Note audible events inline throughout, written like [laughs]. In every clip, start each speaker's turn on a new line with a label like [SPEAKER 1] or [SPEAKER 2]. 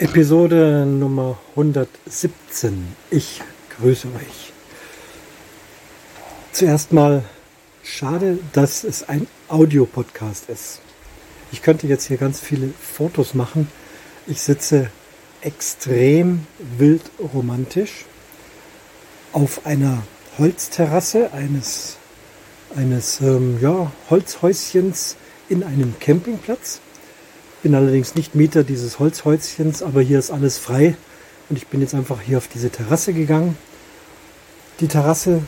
[SPEAKER 1] Episode Nummer 117. Ich grüße euch. Zuerst mal schade, dass es ein Audiopodcast ist. Ich könnte jetzt hier ganz viele Fotos machen. Ich sitze extrem wild romantisch auf einer Holzterrasse eines, eines ähm, ja, Holzhäuschens in einem Campingplatz bin allerdings nicht Mieter dieses Holzhäuschens, aber hier ist alles frei und ich bin jetzt einfach hier auf diese Terrasse gegangen. Die Terrasse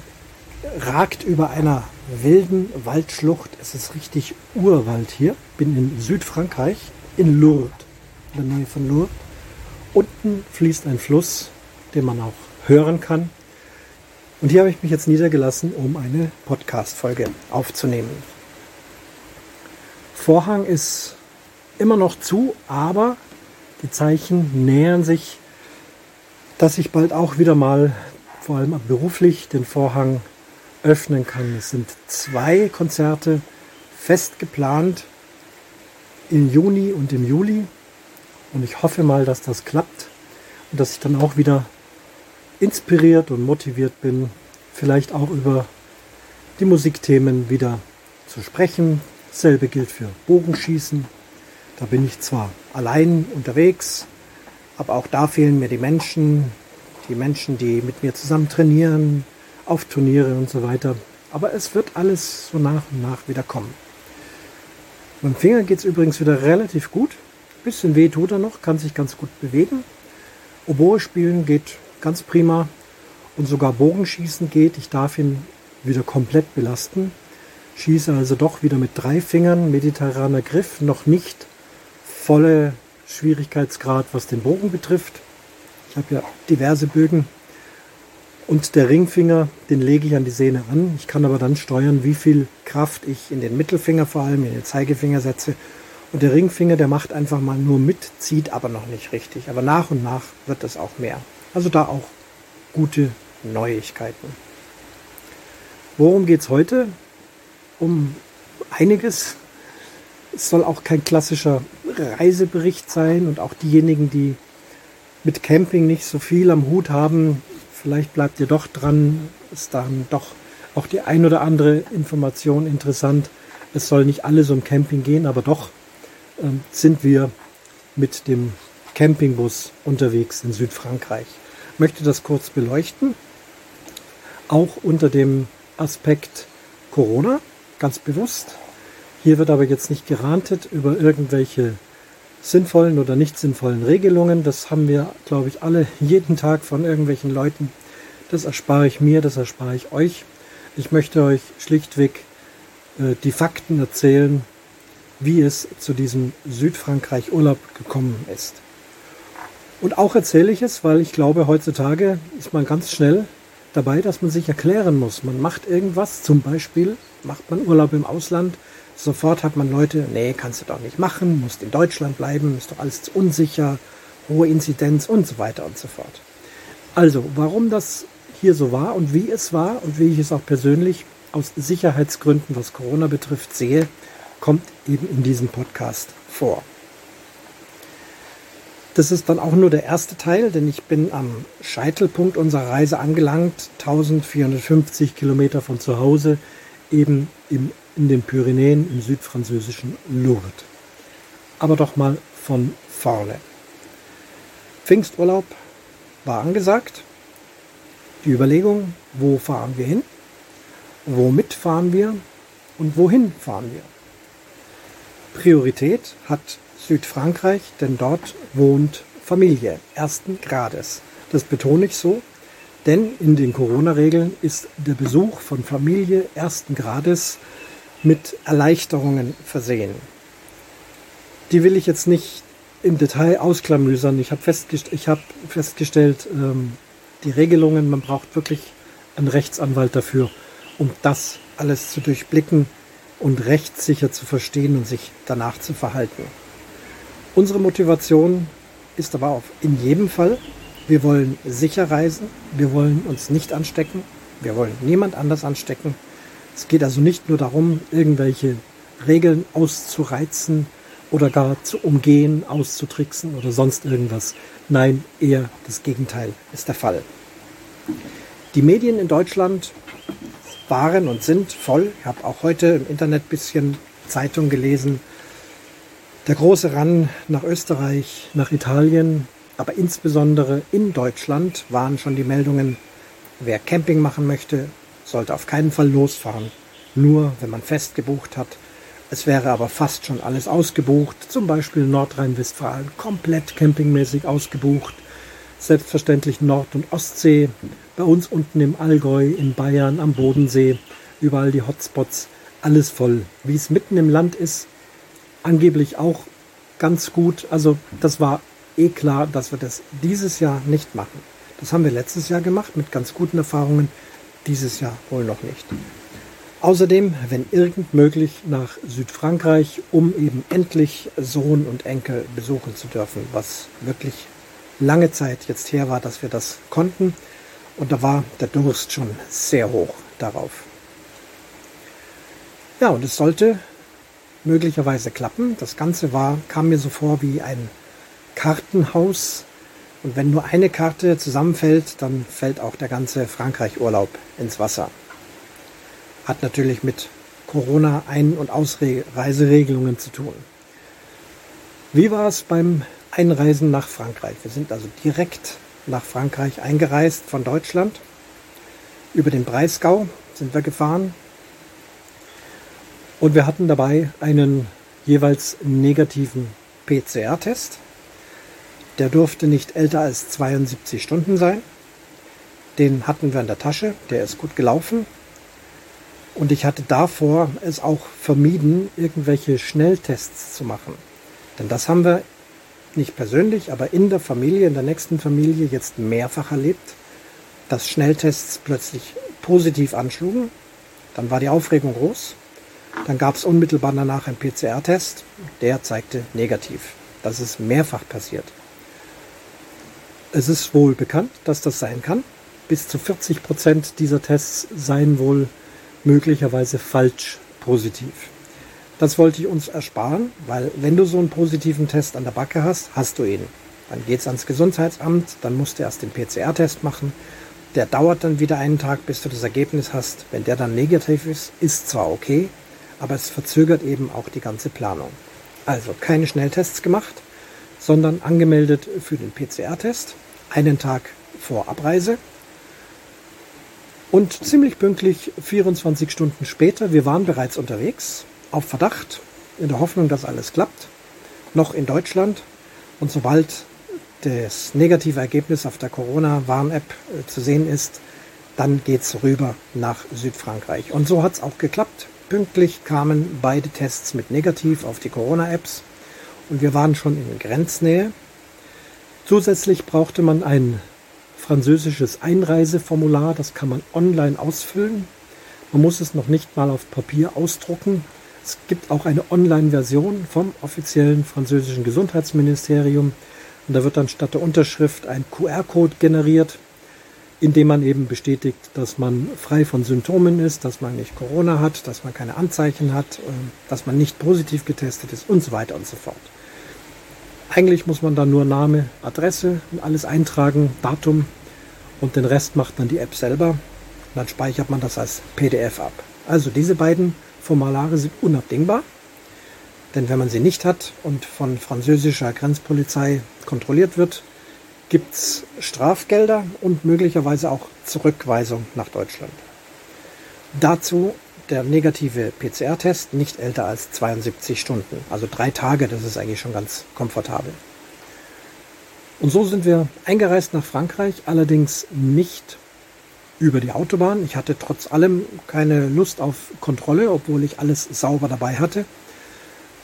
[SPEAKER 1] ragt über einer wilden Waldschlucht. Es ist richtig Urwald hier. Bin in Südfrankreich, in Lourdes, in der Nähe von Lourdes. Unten fließt ein Fluss, den man auch hören kann. Und hier habe ich mich jetzt niedergelassen, um eine Podcast-Folge aufzunehmen. Vorhang ist immer noch zu, aber die Zeichen nähern sich, dass ich bald auch wieder mal, vor allem beruflich, den Vorhang öffnen kann. Es sind zwei Konzerte fest geplant im Juni und im Juli. Und ich hoffe mal, dass das klappt und dass ich dann auch wieder inspiriert und motiviert bin, vielleicht auch über die Musikthemen wieder zu sprechen. Dasselbe gilt für Bogenschießen, da bin ich zwar allein unterwegs, aber auch da fehlen mir die Menschen, die Menschen, die mit mir zusammen trainieren, auf Turniere und so weiter. Aber es wird alles so nach und nach wieder kommen. Beim Finger geht es übrigens wieder relativ gut. Bisschen weh tut er noch, kann sich ganz gut bewegen. Oboe spielen geht ganz prima und sogar Bogenschießen geht. Ich darf ihn wieder komplett belasten. Schieße also doch wieder mit drei Fingern, mediterraner Griff, noch nicht volle Schwierigkeitsgrad, was den Bogen betrifft. Ich habe ja diverse Bögen. Und der Ringfinger, den lege ich an die Sehne an. Ich kann aber dann steuern, wie viel Kraft ich in den Mittelfinger vor allem, in den Zeigefinger setze. Und der Ringfinger, der macht einfach mal nur mit, zieht aber noch nicht richtig. Aber nach und nach wird es auch mehr. Also da auch gute Neuigkeiten. Worum geht es heute? Um einiges. Es soll auch kein klassischer Reisebericht sein und auch diejenigen, die mit Camping nicht so viel am Hut haben, vielleicht bleibt ihr doch dran, ist dann doch auch die ein oder andere Information interessant. Es soll nicht alles um Camping gehen, aber doch ähm, sind wir mit dem Campingbus unterwegs in Südfrankreich. Ich möchte das kurz beleuchten, auch unter dem Aspekt Corona, ganz bewusst. Hier wird aber jetzt nicht gerantet über irgendwelche sinnvollen oder nicht sinnvollen Regelungen. Das haben wir, glaube ich, alle jeden Tag von irgendwelchen Leuten. Das erspare ich mir, das erspare ich euch. Ich möchte euch schlichtweg äh, die Fakten erzählen, wie es zu diesem Südfrankreich-Urlaub gekommen ist. Und auch erzähle ich es, weil ich glaube, heutzutage ist man ganz schnell dabei, dass man sich erklären muss. Man macht irgendwas, zum Beispiel macht man Urlaub im Ausland, Sofort hat man Leute, nee, kannst du doch nicht machen, musst in Deutschland bleiben, ist doch alles zu unsicher, hohe Inzidenz und so weiter und so fort. Also, warum das hier so war und wie es war und wie ich es auch persönlich aus Sicherheitsgründen, was Corona betrifft, sehe, kommt eben in diesem Podcast vor. Das ist dann auch nur der erste Teil, denn ich bin am Scheitelpunkt unserer Reise angelangt, 1450 Kilometer von zu Hause, eben im in den Pyrenäen im südfranzösischen Lourdes. Aber doch mal von vorne. Pfingsturlaub war angesagt. Die Überlegung, wo fahren wir hin? Womit fahren wir? Und wohin fahren wir? Priorität hat Südfrankreich, denn dort wohnt Familie ersten Grades. Das betone ich so, denn in den Corona-Regeln ist der Besuch von Familie ersten Grades mit Erleichterungen versehen. Die will ich jetzt nicht im Detail ausklamüsern. Ich habe festgest hab festgestellt, ähm, die Regelungen, man braucht wirklich einen Rechtsanwalt dafür, um das alles zu durchblicken und rechtssicher zu verstehen und sich danach zu verhalten. Unsere Motivation ist aber auch in jedem Fall, wir wollen sicher reisen, wir wollen uns nicht anstecken, wir wollen niemand anders anstecken es geht also nicht nur darum, irgendwelche Regeln auszureizen oder gar zu umgehen, auszutricksen oder sonst irgendwas. Nein, eher das Gegenteil ist der Fall. Die Medien in Deutschland waren und sind voll. Ich habe auch heute im Internet ein bisschen Zeitung gelesen. Der große Run nach Österreich, nach Italien, aber insbesondere in Deutschland waren schon die Meldungen, wer Camping machen möchte, sollte auf keinen Fall losfahren. Nur wenn man fest gebucht hat. Es wäre aber fast schon alles ausgebucht. Zum Beispiel Nordrhein-Westfalen komplett campingmäßig ausgebucht. Selbstverständlich Nord- und Ostsee. Bei uns unten im Allgäu, in Bayern, am Bodensee. Überall die Hotspots. Alles voll. Wie es mitten im Land ist, angeblich auch ganz gut. Also das war eh klar, dass wir das dieses Jahr nicht machen. Das haben wir letztes Jahr gemacht mit ganz guten Erfahrungen, dieses Jahr wohl noch nicht. Außerdem, wenn irgend möglich, nach Südfrankreich, um eben endlich Sohn und Enkel besuchen zu dürfen, was wirklich lange Zeit jetzt her war, dass wir das konnten. Und da war der Durst schon sehr hoch darauf. Ja, und es sollte möglicherweise klappen. Das Ganze war, kam mir so vor wie ein Kartenhaus. Und wenn nur eine Karte zusammenfällt, dann fällt auch der ganze Frankreich-Urlaub ins Wasser. Hat natürlich mit Corona-Ein- und Ausreiseregelungen zu tun. Wie war es beim Einreisen nach Frankreich? Wir sind also direkt nach Frankreich eingereist von Deutschland. Über den Breisgau sind wir gefahren. Und wir hatten dabei einen jeweils negativen PCR-Test. Der durfte nicht älter als 72 Stunden sein. Den hatten wir in der Tasche, der ist gut gelaufen. Und ich hatte davor es auch vermieden, irgendwelche Schnelltests zu machen. Denn das haben wir nicht persönlich, aber in der Familie, in der nächsten Familie jetzt mehrfach erlebt, dass Schnelltests plötzlich positiv anschlugen. Dann war die Aufregung groß. Dann gab es unmittelbar danach einen PCR-Test. Der zeigte negativ. Das ist mehrfach passiert. Es ist wohl bekannt, dass das sein kann. Bis zu 40 Prozent dieser Tests seien wohl möglicherweise falsch positiv. Das wollte ich uns ersparen, weil wenn du so einen positiven Test an der Backe hast, hast du ihn. Dann geht es ans Gesundheitsamt, dann musst du erst den PCR-Test machen. Der dauert dann wieder einen Tag, bis du das Ergebnis hast. Wenn der dann negativ ist, ist zwar okay, aber es verzögert eben auch die ganze Planung. Also keine Schnelltests gemacht, sondern angemeldet für den PCR-Test einen Tag vor Abreise. Und ziemlich pünktlich 24 Stunden später, wir waren bereits unterwegs, auf Verdacht, in der Hoffnung, dass alles klappt, noch in Deutschland. Und sobald das negative Ergebnis auf der Corona-Warn-App äh, zu sehen ist, dann geht es rüber nach Südfrankreich. Und so hat es auch geklappt. Pünktlich kamen beide Tests mit negativ auf die Corona-Apps und wir waren schon in Grenznähe. Zusätzlich brauchte man ein französisches Einreiseformular, das kann man online ausfüllen. Man muss es noch nicht mal auf Papier ausdrucken. Es gibt auch eine Online-Version vom offiziellen französischen Gesundheitsministerium. Und da wird dann statt der Unterschrift ein QR-Code generiert, indem man eben bestätigt, dass man frei von Symptomen ist, dass man nicht Corona hat, dass man keine Anzeichen hat, ähm, dass man nicht positiv getestet ist und so weiter und so fort. Eigentlich muss man dann nur Name, Adresse und alles eintragen, Datum und den Rest macht dann die App selber. Und dann speichert man das als PDF ab. Also diese beiden Formulare sind unabdingbar, denn wenn man sie nicht hat und von französischer Grenzpolizei kontrolliert wird, gibt es Strafgelder und möglicherweise auch Zurückweisung nach Deutschland. Dazu der negative PCR-Test nicht älter als 72 Stunden. Also drei Tage, das ist eigentlich schon ganz komfortabel. Und so sind wir eingereist nach Frankreich, allerdings nicht über die Autobahn. Ich hatte trotz allem keine Lust auf Kontrolle, obwohl ich alles sauber dabei hatte.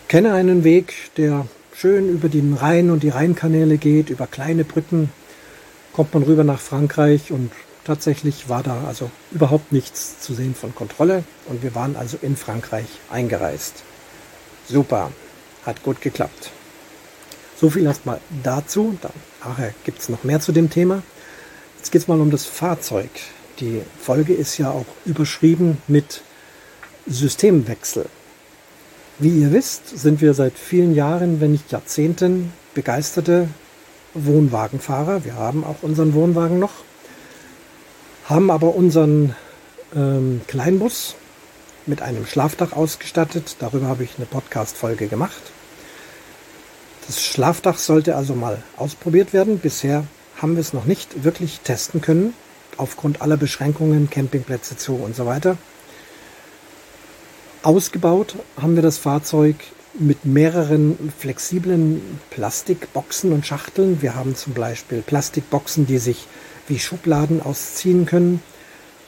[SPEAKER 1] Kenne einen Weg, der schön über den Rhein und die Rheinkanäle geht, über kleine Brücken kommt man rüber nach Frankreich und tatsächlich war da also überhaupt nichts zu sehen von Kontrolle und wir waren also in Frankreich eingereist. Super, hat gut geklappt. So viel erstmal dazu. Dann nachher gibt es noch mehr zu dem Thema. Jetzt geht es mal um das Fahrzeug. Die Folge ist ja auch überschrieben mit Systemwechsel. Wie ihr wisst, sind wir seit vielen Jahren, wenn nicht Jahrzehnten, begeisterte Wohnwagenfahrer. Wir haben auch unseren Wohnwagen noch, haben aber unseren ähm, Kleinbus mit einem Schlafdach ausgestattet. Darüber habe ich eine Podcast-Folge gemacht. Das Schlafdach sollte also mal ausprobiert werden. Bisher haben wir es noch nicht wirklich testen können, aufgrund aller Beschränkungen, Campingplätze zu und so weiter. Ausgebaut haben wir das Fahrzeug mit mehreren flexiblen Plastikboxen und Schachteln. Wir haben zum Beispiel Plastikboxen, die sich wie Schubladen ausziehen können.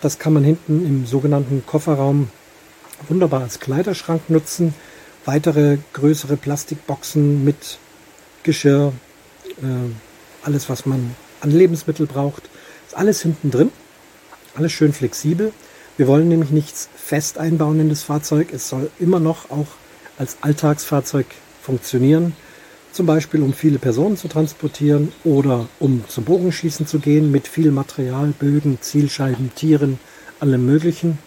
[SPEAKER 1] Das kann man hinten im sogenannten Kofferraum wunderbar als Kleiderschrank nutzen. Weitere größere Plastikboxen mit Geschirr, äh, alles was man an Lebensmittel braucht, ist alles hinten drin. Alles schön flexibel. Wir wollen nämlich nichts fest einbauen in das Fahrzeug. Es soll immer noch auch als Alltagsfahrzeug funktionieren. Zum Beispiel, um viele Personen zu transportieren oder um zum Bogenschießen zu gehen mit viel Material, Bögen, Zielscheiben, Tieren, allem Möglichen.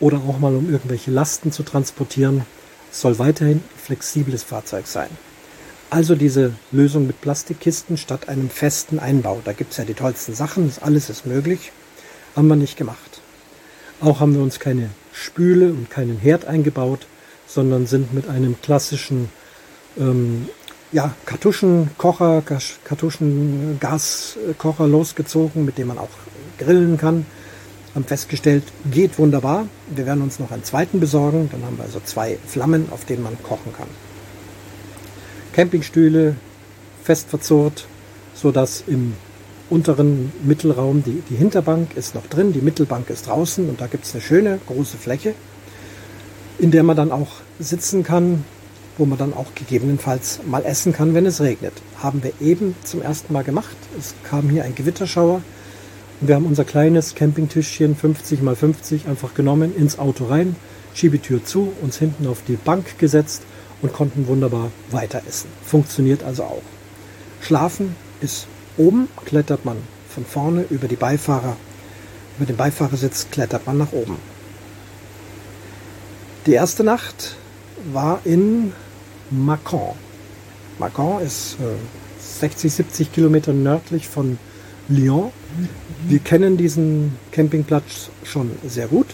[SPEAKER 1] Oder auch mal, um irgendwelche Lasten zu transportieren. Es soll weiterhin ein flexibles Fahrzeug sein. Also diese Lösung mit Plastikkisten statt einem festen Einbau. Da gibt es ja die tollsten Sachen, alles ist möglich. Haben wir nicht gemacht. Auch haben wir uns keine Spüle und keinen Herd eingebaut, sondern sind mit einem klassischen ähm, ja, Kartuschenkocher, Kartuschengaskocher losgezogen, mit dem man auch grillen kann. Haben festgestellt, geht wunderbar. Wir werden uns noch einen zweiten besorgen. Dann haben wir also zwei Flammen, auf denen man kochen kann. Campingstühle fest verzurrt, sodass im unteren Mittelraum, die, die Hinterbank ist noch drin, die Mittelbank ist draußen und da gibt es eine schöne große Fläche, in der man dann auch sitzen kann, wo man dann auch gegebenenfalls mal essen kann, wenn es regnet. Haben wir eben zum ersten Mal gemacht. Es kam hier ein Gewitterschauer und wir haben unser kleines Campingtischchen 50 mal 50 einfach genommen, ins Auto rein, Schiebetür zu, uns hinten auf die Bank gesetzt und konnten wunderbar weiter essen. Funktioniert also auch. Schlafen ist Oben klettert man von vorne über die Beifahrer, über den Beifahrersitz klettert man nach oben. Die erste Nacht war in Macon. Macon ist äh, 60, 70 Kilometer nördlich von Lyon. Wir kennen diesen Campingplatz schon sehr gut.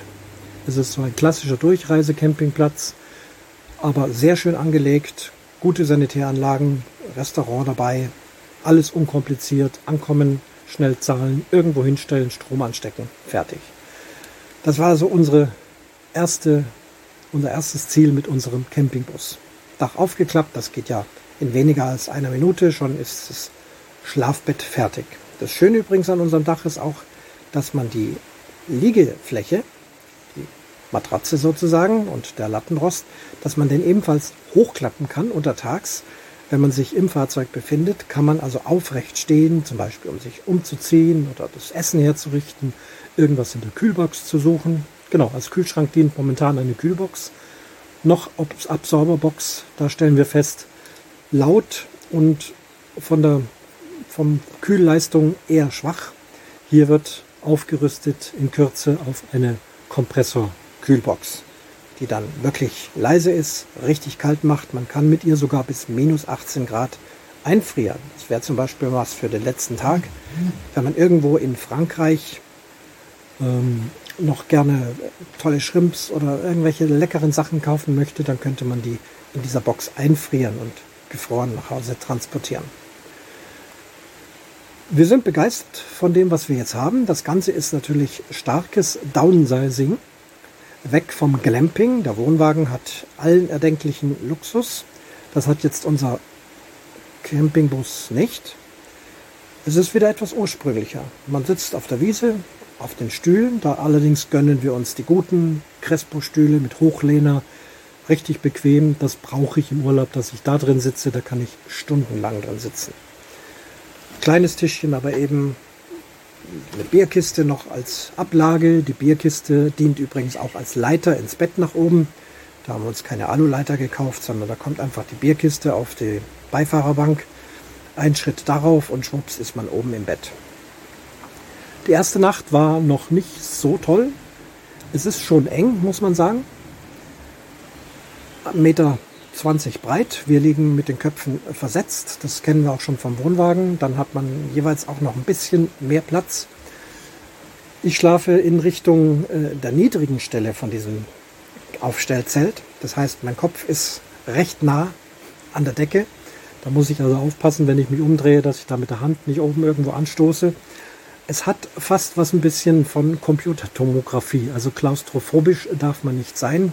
[SPEAKER 1] Es ist so ein klassischer Durchreisecampingplatz, aber sehr schön angelegt, gute Sanitäranlagen, Restaurant dabei, alles unkompliziert, ankommen, schnell zahlen, irgendwo hinstellen, Strom anstecken, fertig. Das war also unsere erste, unser erstes Ziel mit unserem Campingbus. Dach aufgeklappt, das geht ja in weniger als einer Minute, schon ist das Schlafbett fertig. Das Schöne übrigens an unserem Dach ist auch, dass man die Liegefläche, die Matratze sozusagen und der Lattenrost, dass man den ebenfalls hochklappen kann untertags wenn man sich im Fahrzeug befindet, kann man also aufrecht stehen, zum Beispiel um sich umzuziehen oder das Essen herzurichten, irgendwas in der Kühlbox zu suchen. Genau, als Kühlschrank dient momentan eine Kühlbox. Noch Absorberbox, da stellen wir fest, laut und von der vom Kühlleistung eher schwach. Hier wird aufgerüstet in Kürze auf eine Kompressor-Kühlbox die dann wirklich leise ist, richtig kalt macht. Man kann mit ihr sogar bis minus 18 Grad einfrieren. Das wäre zum Beispiel was für den letzten Tag. Wenn man irgendwo in Frankreich ähm, noch gerne tolle Shrimps oder irgendwelche leckeren Sachen kaufen möchte, dann könnte man die in dieser Box einfrieren und gefroren nach Hause transportieren. Wir sind begeistert von dem, was wir jetzt haben. Das Ganze ist natürlich starkes Downsizing weg vom Glamping. Der Wohnwagen hat allen erdenklichen Luxus. Das hat jetzt unser Campingbus nicht. Es ist wieder etwas ursprünglicher. Man sitzt auf der Wiese, auf den Stühlen. Da allerdings gönnen wir uns die guten Crespo-Stühle mit Hochlehner. Richtig bequem. Das brauche ich im Urlaub, dass ich da drin sitze. Da kann ich stundenlang drin sitzen. Kleines Tischchen, aber eben eine Bierkiste noch als Ablage. Die Bierkiste dient übrigens auch als Leiter ins Bett nach oben. Da haben wir uns keine Aluleiter gekauft, sondern da kommt einfach die Bierkiste auf die Beifahrerbank. Ein Schritt darauf und schwupps ist man oben im Bett. Die erste Nacht war noch nicht so toll. Es ist schon eng, muss man sagen. Meter 20 breit. Wir liegen mit den Köpfen versetzt. Das kennen wir auch schon vom Wohnwagen. Dann hat man jeweils auch noch ein bisschen mehr Platz. Ich schlafe in Richtung äh, der niedrigen Stelle von diesem Aufstellzelt. Das heißt, mein Kopf ist recht nah an der Decke. Da muss ich also aufpassen, wenn ich mich umdrehe, dass ich da mit der Hand nicht oben irgendwo anstoße. Es hat fast was ein bisschen von Computertomographie. Also klaustrophobisch darf man nicht sein.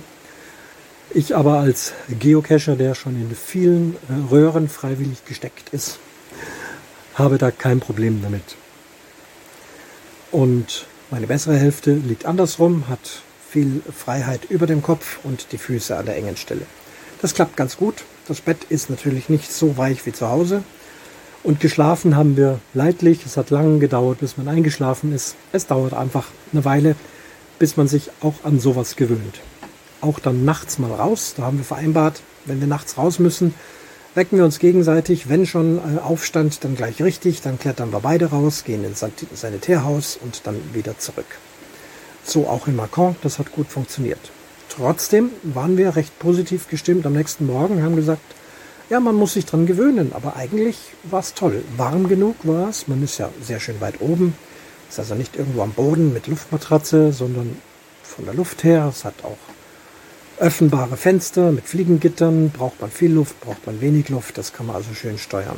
[SPEAKER 1] Ich aber als Geocacher, der schon in vielen äh, Röhren freiwillig gesteckt ist, habe da kein Problem damit. Und meine bessere Hälfte liegt andersrum, hat viel Freiheit über dem Kopf und die Füße an der engen Stelle. Das klappt ganz gut. Das Bett ist natürlich nicht so weich wie zu Hause. Und geschlafen haben wir leidlich. Es hat lange gedauert, bis man eingeschlafen ist. Es dauert einfach eine Weile, bis man sich auch an sowas gewöhnt auch dann nachts mal raus. Da haben wir vereinbart, wenn wir nachts raus müssen, wecken wir uns gegenseitig. Wenn schon äh, Aufstand, dann gleich richtig. Dann klettern wir beide raus, gehen ins Sanitärhaus und dann wieder zurück. So auch in Macron, das hat gut funktioniert. Trotzdem waren wir recht positiv gestimmt am nächsten Morgen, haben gesagt, ja, man muss sich dran gewöhnen, aber eigentlich war es toll. Warm genug war es, man ist ja sehr schön weit oben, ist also nicht irgendwo am Boden mit Luftmatratze, sondern von der Luft her. Es hat auch Öffnbare Fenster mit Fliegengittern, braucht man viel Luft, braucht man wenig Luft, das kann man also schön steuern.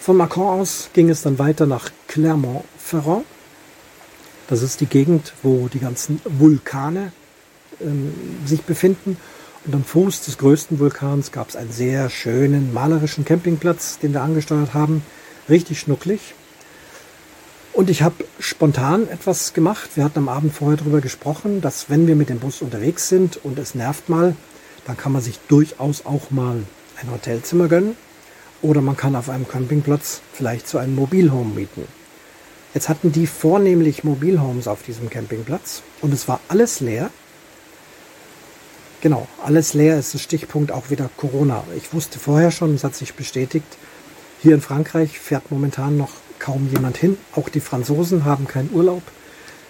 [SPEAKER 1] Von Macron aus ging es dann weiter nach Clermont-Ferrand. Das ist die Gegend, wo die ganzen Vulkane ähm, sich befinden. Und am Fuß des größten Vulkans gab es einen sehr schönen malerischen Campingplatz, den wir angesteuert haben. Richtig schnucklig. Und ich habe spontan etwas gemacht. Wir hatten am Abend vorher darüber gesprochen, dass wenn wir mit dem Bus unterwegs sind und es nervt mal, dann kann man sich durchaus auch mal ein Hotelzimmer gönnen. Oder man kann auf einem Campingplatz vielleicht so einen Mobilhome mieten. Jetzt hatten die vornehmlich Mobilhomes auf diesem Campingplatz und es war alles leer. Genau, alles leer ist das Stichpunkt auch wieder Corona. Ich wusste vorher schon, es hat sich bestätigt, hier in Frankreich fährt momentan noch kaum jemand hin. Auch die Franzosen haben keinen Urlaub.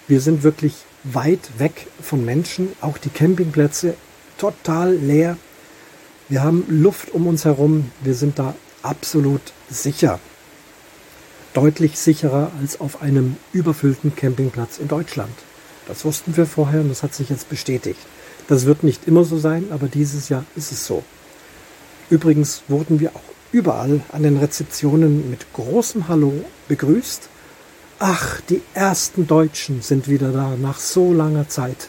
[SPEAKER 1] Wir sind wirklich weit weg von Menschen. Auch die Campingplätze total leer. Wir haben Luft um uns herum. Wir sind da absolut sicher. Deutlich sicherer als auf einem überfüllten Campingplatz in Deutschland. Das wussten wir vorher und das hat sich jetzt bestätigt. Das wird nicht immer so sein, aber dieses Jahr ist es so. Übrigens wurden wir auch überall an den Rezeptionen mit großem Hallo begrüßt. Ach, die ersten Deutschen sind wieder da nach so langer Zeit.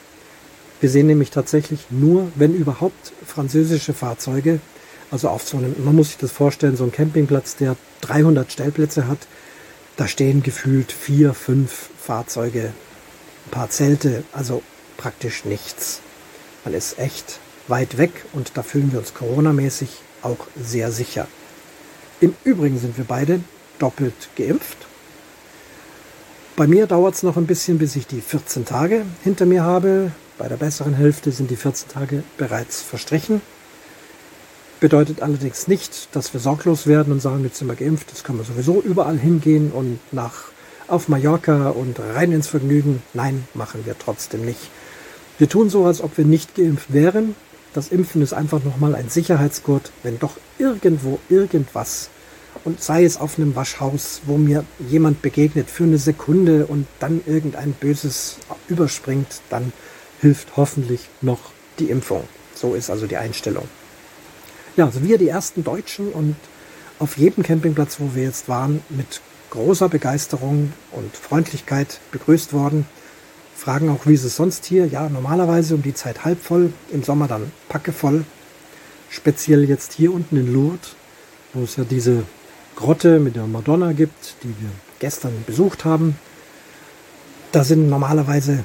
[SPEAKER 1] Wir sehen nämlich tatsächlich nur, wenn überhaupt, französische Fahrzeuge. Also auf so einem, man muss sich das vorstellen, so ein Campingplatz, der 300 Stellplätze hat. Da stehen gefühlt vier, fünf Fahrzeuge, ein paar Zelte, also praktisch nichts. Man ist echt weit weg und da fühlen wir uns coronamäßig auch sehr sicher. Im Übrigen sind wir beide doppelt geimpft. Bei mir dauert es noch ein bisschen, bis ich die 14 Tage hinter mir habe. Bei der besseren Hälfte sind die 14 Tage bereits verstrichen. Bedeutet allerdings nicht, dass wir sorglos werden und sagen, jetzt sind wir geimpft, jetzt können wir sowieso überall hingehen und nach auf Mallorca und rein ins Vergnügen. Nein, machen wir trotzdem nicht. Wir tun so, als ob wir nicht geimpft wären. Das Impfen ist einfach nochmal ein Sicherheitsgurt, wenn doch irgendwo irgendwas und sei es auf einem Waschhaus, wo mir jemand begegnet für eine Sekunde und dann irgendein Böses überspringt, dann hilft hoffentlich noch die Impfung. So ist also die Einstellung. Ja, also wir die ersten Deutschen und auf jedem Campingplatz, wo wir jetzt waren, mit großer Begeisterung und Freundlichkeit begrüßt worden. Fragen auch, wie ist es sonst hier? Ja, normalerweise um die Zeit halb voll, im Sommer dann packevoll. Speziell jetzt hier unten in Lourdes, wo es ja diese Grotte mit der Madonna gibt, die wir gestern besucht haben. Da sind normalerweise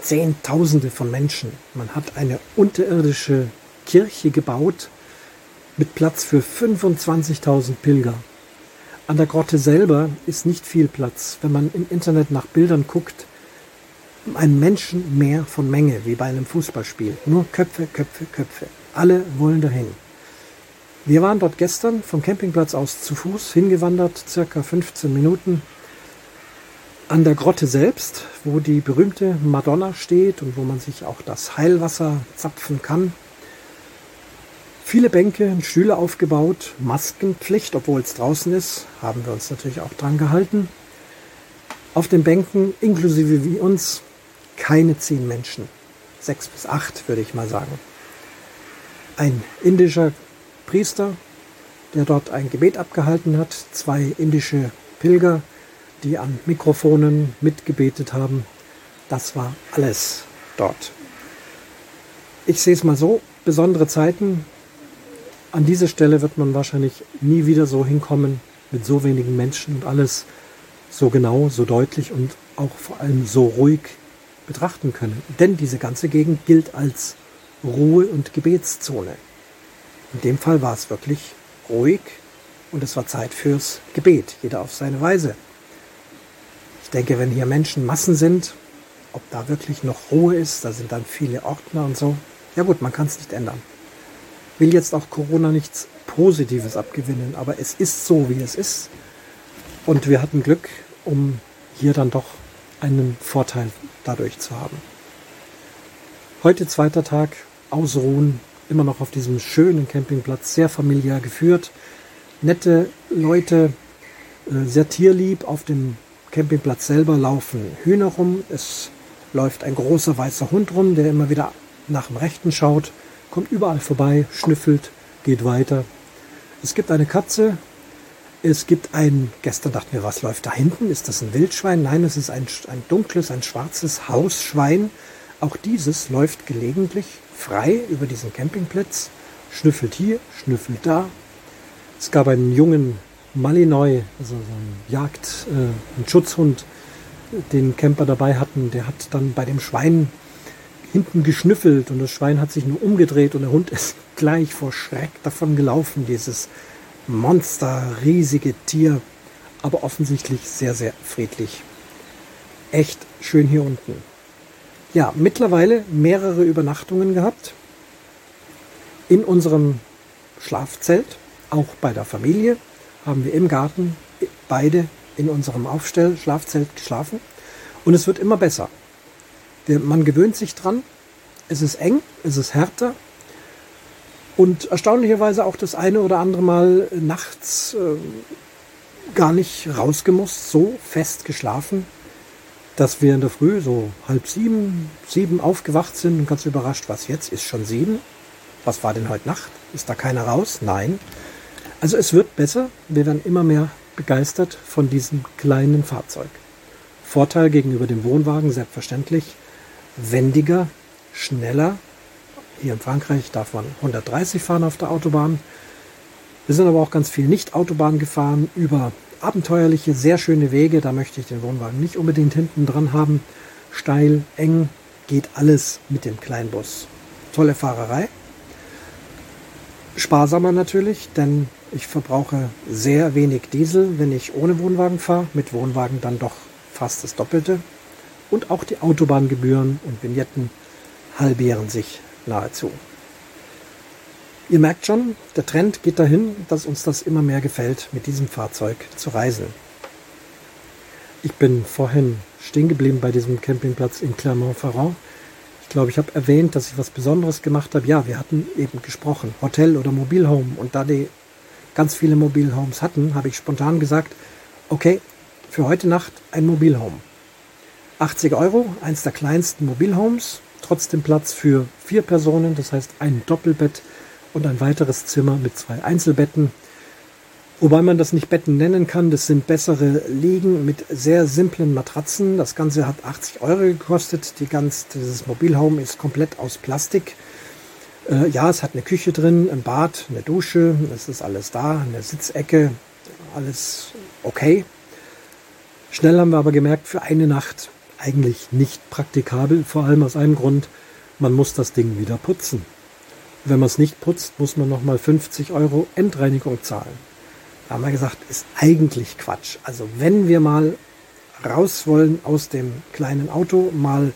[SPEAKER 1] Zehntausende von Menschen. Man hat eine unterirdische Kirche gebaut mit Platz für 25.000 Pilger. An der Grotte selber ist nicht viel Platz. Wenn man im Internet nach Bildern guckt, ein Menschenmeer von Menge, wie bei einem Fußballspiel. Nur Köpfe, Köpfe, Köpfe. Alle wollen dahin. Wir waren dort gestern vom Campingplatz aus zu Fuß hingewandert, circa 15 Minuten. An der Grotte selbst, wo die berühmte Madonna steht und wo man sich auch das Heilwasser zapfen kann. Viele Bänke und Stühle aufgebaut, Maskenpflicht, obwohl es draußen ist, haben wir uns natürlich auch dran gehalten. Auf den Bänken, inklusive wie uns, keine zehn Menschen. Sechs bis acht, würde ich mal sagen. Ein indischer Priester, der dort ein Gebet abgehalten hat, zwei indische Pilger, die an Mikrofonen mitgebetet haben. Das war alles dort. Ich sehe es mal so, besondere Zeiten. An diese Stelle wird man wahrscheinlich nie wieder so hinkommen mit so wenigen Menschen und alles so genau, so deutlich und auch vor allem so ruhig betrachten können. Denn diese ganze Gegend gilt als Ruhe- und Gebetszone. In dem Fall war es wirklich ruhig und es war Zeit fürs Gebet, jeder auf seine Weise. Ich denke, wenn hier Menschen Massen sind, ob da wirklich noch Ruhe ist, da sind dann viele Ordner und so. Ja gut, man kann es nicht ändern. Will jetzt auch Corona nichts Positives abgewinnen, aber es ist so, wie es ist. Und wir hatten Glück, um hier dann doch einen Vorteil dadurch zu haben. Heute zweiter Tag, ausruhen, immer noch auf diesem schönen Campingplatz, sehr familiär geführt. Nette Leute, äh, sehr tierlieb. Auf dem Campingplatz selber laufen Hühner rum. Es läuft ein großer weißer Hund rum, der immer wieder nach dem Rechten schaut, kommt überall vorbei, schnüffelt, geht weiter. Es gibt eine Katze, es gibt ein, gestern dachten wir, was läuft da hinten? Ist das ein Wildschwein? Nein, es ist ein, ein dunkles, ein schwarzes Hausschwein. Auch dieses läuft gelegentlich frei über diesen Campingplatz, schnüffelt hier, schnüffelt da. Es gab einen jungen Malinois, also so einen Jagd, äh, einen Schutzhund, den Camper dabei hatten. Der hat dann bei dem Schwein hinten geschnüffelt und das Schwein hat sich nur umgedreht und der Hund ist [laughs] gleich vor Schreck davon gelaufen, dieses Monster, riesige Tier, aber offensichtlich sehr, sehr friedlich. Echt schön hier unten. Ja, mittlerweile mehrere Übernachtungen gehabt. In unserem Schlafzelt, auch bei der Familie haben wir im Garten beide in unserem Aufstell-Schlafzelt geschlafen. Und es wird immer besser. Man gewöhnt sich dran, es ist eng, es ist härter, und erstaunlicherweise auch das eine oder andere Mal nachts äh, gar nicht rausgemusst, so fest geschlafen, dass wir in der Früh so halb sieben, sieben aufgewacht sind und ganz überrascht, was jetzt ist schon sieben. Was war denn heute Nacht? Ist da keiner raus? Nein. Also es wird besser. Wir werden immer mehr begeistert von diesem kleinen Fahrzeug. Vorteil gegenüber dem Wohnwagen selbstverständlich. Wendiger, schneller, hier in Frankreich darf man 130 fahren auf der Autobahn. Wir sind aber auch ganz viel Nicht-Autobahn gefahren über abenteuerliche, sehr schöne Wege. Da möchte ich den Wohnwagen nicht unbedingt hinten dran haben. Steil, eng, geht alles mit dem Kleinbus. Tolle Fahrerei. Sparsamer natürlich, denn ich verbrauche sehr wenig Diesel, wenn ich ohne Wohnwagen fahre. Mit Wohnwagen dann doch fast das Doppelte. Und auch die Autobahngebühren und Vignetten halbieren sich nahezu. Ihr merkt schon, der Trend geht dahin, dass uns das immer mehr gefällt, mit diesem Fahrzeug zu reisen. Ich bin vorhin stehen geblieben bei diesem Campingplatz in Clermont-Ferrand. Ich glaube, ich habe erwähnt, dass ich was Besonderes gemacht habe. Ja, wir hatten eben gesprochen, Hotel oder Mobilhome. Und da die ganz viele Mobilhomes hatten, habe ich spontan gesagt, okay, für heute Nacht ein Mobilhome. 80 Euro, eins der kleinsten Mobilhomes, trotzdem Platz für vier Personen, das heißt ein Doppelbett und ein weiteres Zimmer mit zwei Einzelbetten. Wobei man das nicht Betten nennen kann, das sind bessere Liegen mit sehr simplen Matratzen. Das Ganze hat 80 Euro gekostet. Die ganz, dieses Mobilhome ist komplett aus Plastik. Äh, ja, es hat eine Küche drin, ein Bad, eine Dusche, es ist alles da, eine Sitzecke, alles okay. Schnell haben wir aber gemerkt, für eine Nacht eigentlich nicht praktikabel, vor allem aus einem Grund, man muss das Ding wieder putzen. Wenn man es nicht putzt, muss man nochmal 50 Euro Endreinigung zahlen. Da haben wir gesagt, ist eigentlich Quatsch. Also wenn wir mal raus wollen aus dem kleinen Auto, mal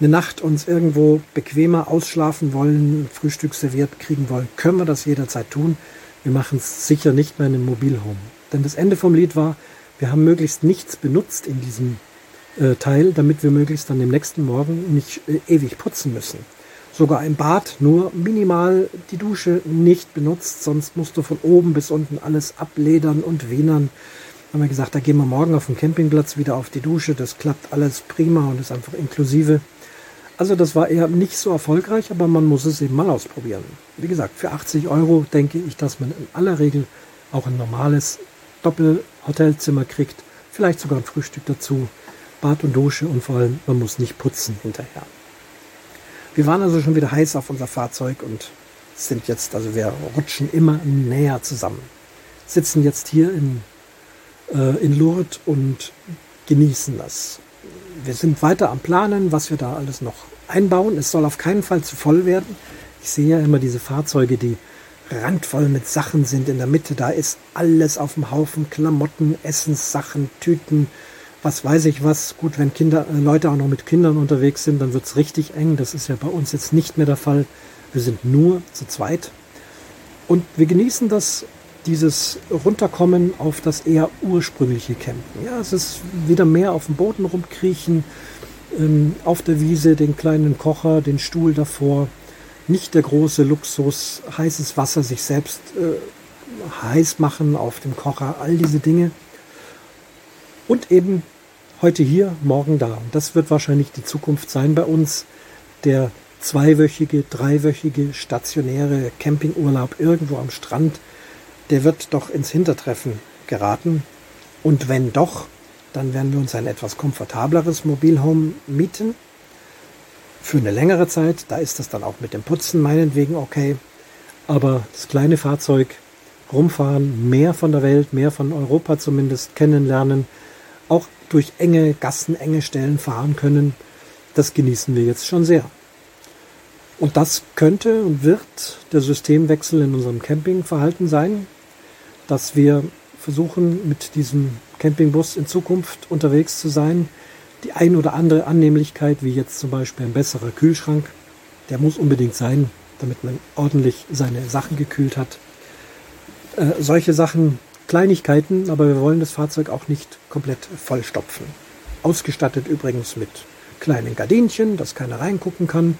[SPEAKER 1] eine Nacht uns irgendwo bequemer ausschlafen wollen, Frühstück serviert kriegen wollen, können wir das jederzeit tun. Wir machen es sicher nicht mehr in einem Mobilhome. Denn das Ende vom Lied war, wir haben möglichst nichts benutzt in diesem äh, Teil, damit wir möglichst dann im nächsten Morgen nicht äh, ewig putzen müssen. Sogar im Bad nur minimal die Dusche nicht benutzt, sonst musst du von oben bis unten alles abledern und wienern. Haben wir gesagt, da gehen wir morgen auf dem Campingplatz wieder auf die Dusche. Das klappt alles prima und ist einfach inklusive. Also das war eher nicht so erfolgreich, aber man muss es eben mal ausprobieren. Wie gesagt, für 80 Euro denke ich, dass man in aller Regel auch ein normales Doppelhotelzimmer kriegt. Vielleicht sogar ein Frühstück dazu, Bad und Dusche und vor allem, man muss nicht putzen hinterher. Wir waren also schon wieder heiß auf unser Fahrzeug und sind jetzt, also wir rutschen immer näher zusammen. Sitzen jetzt hier in, äh, in Lourdes und genießen das. Wir sind weiter am Planen, was wir da alles noch einbauen. Es soll auf keinen Fall zu voll werden. Ich sehe ja immer diese Fahrzeuge, die randvoll mit Sachen sind. In der Mitte, da ist alles auf dem Haufen. Klamotten, Essenssachen, Tüten, was weiß ich was. Gut, wenn Kinder, äh, Leute auch noch mit Kindern unterwegs sind, dann wird es richtig eng. Das ist ja bei uns jetzt nicht mehr der Fall. Wir sind nur zu zweit. Und wir genießen das, dieses Runterkommen auf das eher ursprüngliche Campen. Ja, es ist wieder mehr auf dem Boden rumkriechen, ähm, auf der Wiese den kleinen Kocher, den Stuhl davor. Nicht der große Luxus, heißes Wasser, sich selbst äh, heiß machen auf dem Kocher, all diese Dinge. Und eben heute hier, morgen da. Und das wird wahrscheinlich die Zukunft sein bei uns. Der zweiwöchige, dreiwöchige stationäre Campingurlaub irgendwo am Strand, der wird doch ins Hintertreffen geraten. Und wenn doch, dann werden wir uns ein etwas komfortableres Mobilhome mieten. Für eine längere Zeit, da ist das dann auch mit dem Putzen meinetwegen okay. Aber das kleine Fahrzeug rumfahren, mehr von der Welt, mehr von Europa zumindest kennenlernen, auch durch enge Gassen, enge Stellen fahren können, das genießen wir jetzt schon sehr. Und das könnte und wird der Systemwechsel in unserem Campingverhalten sein, dass wir versuchen, mit diesem Campingbus in Zukunft unterwegs zu sein. Die ein oder andere Annehmlichkeit, wie jetzt zum Beispiel ein besserer Kühlschrank, der muss unbedingt sein, damit man ordentlich seine Sachen gekühlt hat. Äh, solche Sachen Kleinigkeiten, aber wir wollen das Fahrzeug auch nicht komplett vollstopfen. Ausgestattet übrigens mit kleinen Gardinchen, dass keiner reingucken kann.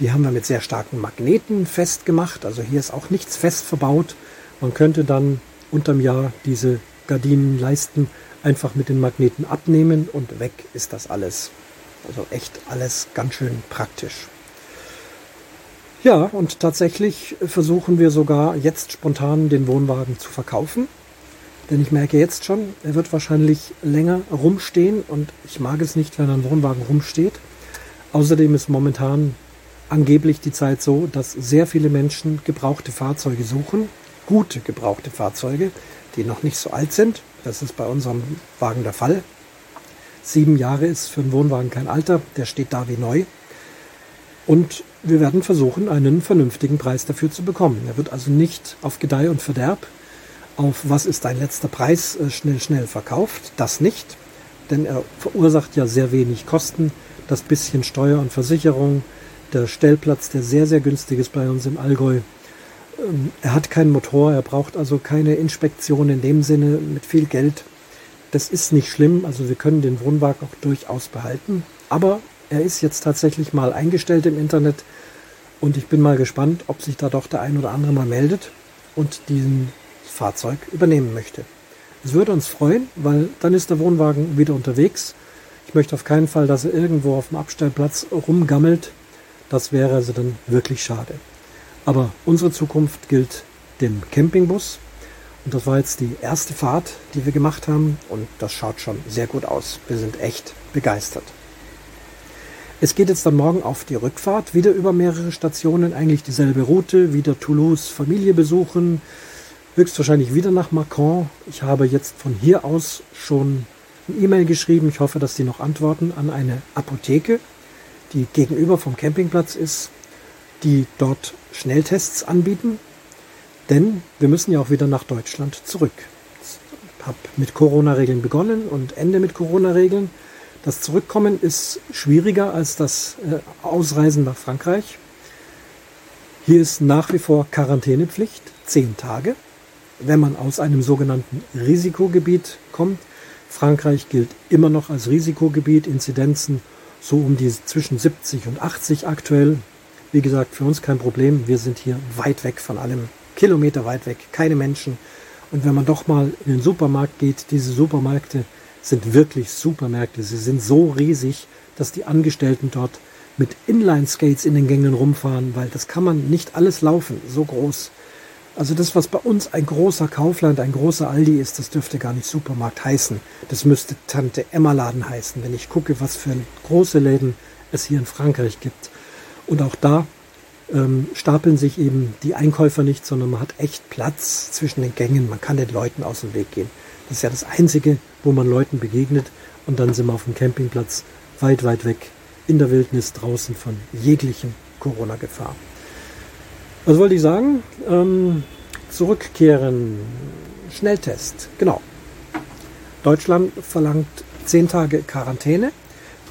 [SPEAKER 1] Die haben wir mit sehr starken Magneten festgemacht. Also hier ist auch nichts fest verbaut. Man könnte dann unterm Jahr diese Gardinenleisten einfach mit den Magneten abnehmen und weg ist das alles. Also echt alles ganz schön praktisch. Ja, und tatsächlich versuchen wir sogar jetzt spontan den Wohnwagen zu verkaufen. Denn ich merke jetzt schon, er wird wahrscheinlich länger rumstehen und ich mag es nicht, wenn ein Wohnwagen rumsteht. Außerdem ist momentan angeblich die Zeit so, dass sehr viele Menschen gebrauchte Fahrzeuge suchen, gute gebrauchte Fahrzeuge, die noch nicht so alt sind. Das ist bei unserem Wagen der Fall. Sieben Jahre ist für einen Wohnwagen kein Alter, der steht da wie neu. Und wir werden versuchen, einen vernünftigen Preis dafür zu bekommen. Er wird also nicht auf Gedeih und Verderb auf was ist dein letzter Preis äh, schnell, schnell verkauft. Das nicht, denn er verursacht ja sehr wenig Kosten. Das bisschen Steuer und Versicherung, der Stellplatz, der sehr, sehr günstig ist bei uns im Allgäu. Ähm, er hat keinen Motor, er braucht also keine Inspektion in dem Sinne mit viel Geld. Das ist nicht schlimm, also wir können den Wohnwagen auch durchaus behalten. Aber er ist jetzt tatsächlich mal eingestellt im Internet und ich bin mal gespannt, ob sich da doch der ein oder andere mal meldet und diesen Fahrzeug übernehmen möchte. Es würde uns freuen, weil dann ist der Wohnwagen wieder unterwegs. Ich möchte auf keinen Fall, dass er irgendwo auf dem Abstellplatz rumgammelt. Das wäre also dann wirklich schade. Aber unsere Zukunft gilt dem Campingbus. Und das war jetzt die erste Fahrt, die wir gemacht haben. Und das schaut schon sehr gut aus. Wir sind echt begeistert. Es geht jetzt dann morgen auf die Rückfahrt, wieder über mehrere Stationen, eigentlich dieselbe Route, wieder Toulouse Familie besuchen, höchstwahrscheinlich wieder nach Macron. Ich habe jetzt von hier aus schon eine E-Mail geschrieben. Ich hoffe, dass die noch antworten an eine Apotheke, die gegenüber vom Campingplatz ist, die dort Schnelltests anbieten. Denn wir müssen ja auch wieder nach Deutschland zurück. Ich habe mit Corona-Regeln begonnen und Ende mit Corona-Regeln. Das Zurückkommen ist schwieriger als das äh, Ausreisen nach Frankreich. Hier ist nach wie vor Quarantänepflicht, zehn Tage wenn man aus einem sogenannten Risikogebiet kommt. Frankreich gilt immer noch als Risikogebiet, Inzidenzen so um die zwischen 70 und 80 aktuell. Wie gesagt, für uns kein Problem. Wir sind hier weit weg von allem, Kilometer weit weg, keine Menschen. Und wenn man doch mal in den Supermarkt geht, diese Supermärkte sind wirklich Supermärkte. Sie sind so riesig, dass die Angestellten dort mit Inline-Skates in den Gängen rumfahren, weil das kann man nicht alles laufen, so groß. Also das, was bei uns ein großer Kaufland, ein großer Aldi ist, das dürfte gar nicht Supermarkt heißen. Das müsste Tante Emma Laden heißen, wenn ich gucke, was für große Läden es hier in Frankreich gibt. Und auch da ähm, stapeln sich eben die Einkäufer nicht, sondern man hat echt Platz zwischen den Gängen. Man kann den Leuten aus dem Weg gehen. Das ist ja das Einzige, wo man Leuten begegnet. Und dann sind wir auf dem Campingplatz weit, weit weg in der Wildnis draußen von jeglichen Corona-Gefahr. Was wollte ich sagen? Ähm, zurückkehren. Schnelltest. Genau. Deutschland verlangt 10 Tage Quarantäne,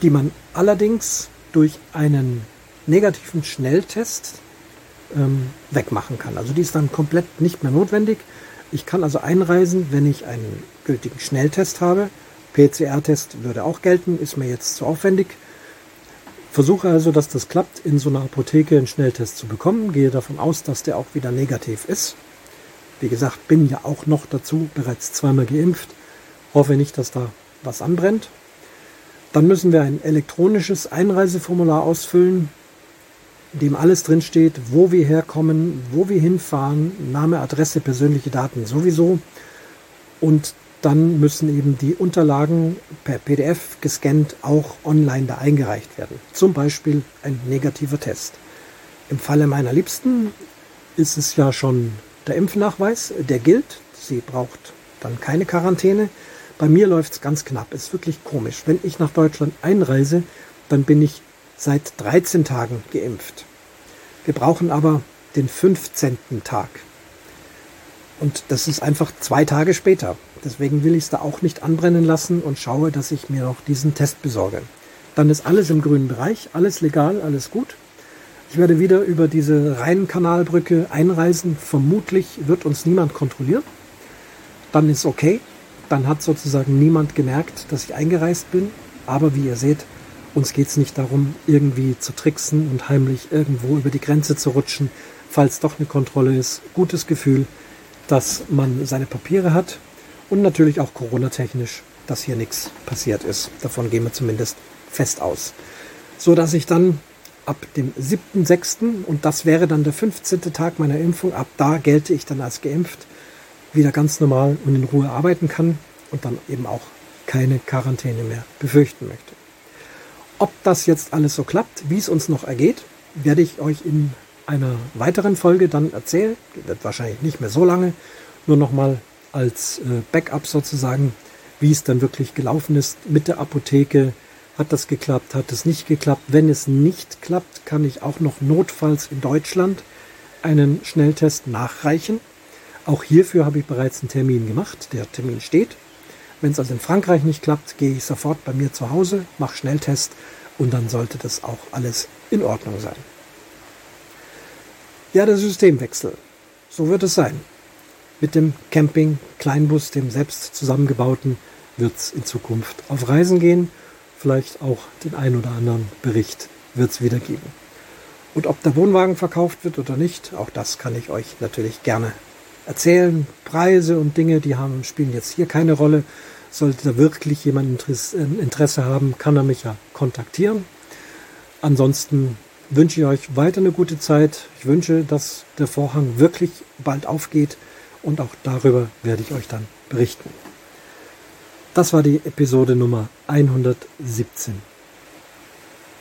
[SPEAKER 1] die man allerdings durch einen negativen Schnelltest ähm, wegmachen kann. Also die ist dann komplett nicht mehr notwendig. Ich kann also einreisen, wenn ich einen gültigen Schnelltest habe. PCR-Test würde auch gelten, ist mir jetzt zu aufwendig. Versuche also, dass das klappt, in so einer Apotheke einen Schnelltest zu bekommen. Gehe davon aus, dass der auch wieder negativ ist. Wie gesagt, bin ja auch noch dazu bereits zweimal geimpft. Hoffe nicht, dass da was anbrennt. Dann müssen wir ein elektronisches Einreiseformular ausfüllen, in dem alles drinsteht, wo wir herkommen, wo wir hinfahren, Name, Adresse, persönliche Daten sowieso. Und dann müssen eben die Unterlagen per PDF gescannt auch online da eingereicht werden. Zum Beispiel ein negativer Test. Im Falle meiner Liebsten ist es ja schon der Impfnachweis, der gilt. Sie braucht dann keine Quarantäne. Bei mir läuft es ganz knapp. Ist wirklich komisch. Wenn ich nach Deutschland einreise, dann bin ich seit 13 Tagen geimpft. Wir brauchen aber den 15. Tag. Und das ist einfach zwei Tage später. Deswegen will ich es da auch nicht anbrennen lassen und schaue, dass ich mir noch diesen Test besorge. Dann ist alles im grünen Bereich, alles legal, alles gut. Ich werde wieder über diese Rheinkanalbrücke einreisen. Vermutlich wird uns niemand kontrollieren. Dann ist okay. Dann hat sozusagen niemand gemerkt, dass ich eingereist bin. Aber wie ihr seht, uns geht es nicht darum, irgendwie zu tricksen und heimlich irgendwo über die Grenze zu rutschen, falls doch eine Kontrolle ist. Gutes Gefühl, dass man seine Papiere hat und natürlich auch Corona-technisch, dass hier nichts passiert ist. Davon gehen wir zumindest fest aus. So dass ich dann ab dem 7.6. und das wäre dann der 15. Tag meiner Impfung, ab da gelte ich dann als geimpft, wieder ganz normal und in Ruhe arbeiten kann und dann eben auch keine Quarantäne mehr befürchten möchte. Ob das jetzt alles so klappt, wie es uns noch ergeht, werde ich euch in einer weiteren Folge dann erzählen. Wird wahrscheinlich nicht mehr so lange, nur noch mal als äh, Backup sozusagen, wie es dann wirklich gelaufen ist mit der Apotheke. Hat das geklappt? Hat es nicht geklappt? Wenn es nicht klappt, kann ich auch noch notfalls in Deutschland einen Schnelltest nachreichen. Auch hierfür habe ich bereits einen Termin gemacht. Der Termin steht. Wenn es also in Frankreich nicht klappt, gehe ich sofort bei mir zu Hause, mache Schnelltest und dann sollte das auch alles in Ordnung sein. Ja, der Systemwechsel. So wird es sein. Mit dem Camping-Kleinbus, dem selbst zusammengebauten, wird es in Zukunft auf Reisen gehen. Vielleicht auch den ein oder anderen Bericht wird es wieder geben. Und ob der Wohnwagen verkauft wird oder nicht, auch das kann ich euch natürlich gerne erzählen. Preise und Dinge, die haben, spielen jetzt hier keine Rolle. Sollte da wirklich jemand äh, Interesse haben, kann er mich ja kontaktieren. Ansonsten wünsche ich euch weiter eine gute Zeit. Ich wünsche, dass der Vorhang wirklich bald aufgeht und auch darüber werde ich euch dann berichten. Das war die Episode Nummer 117.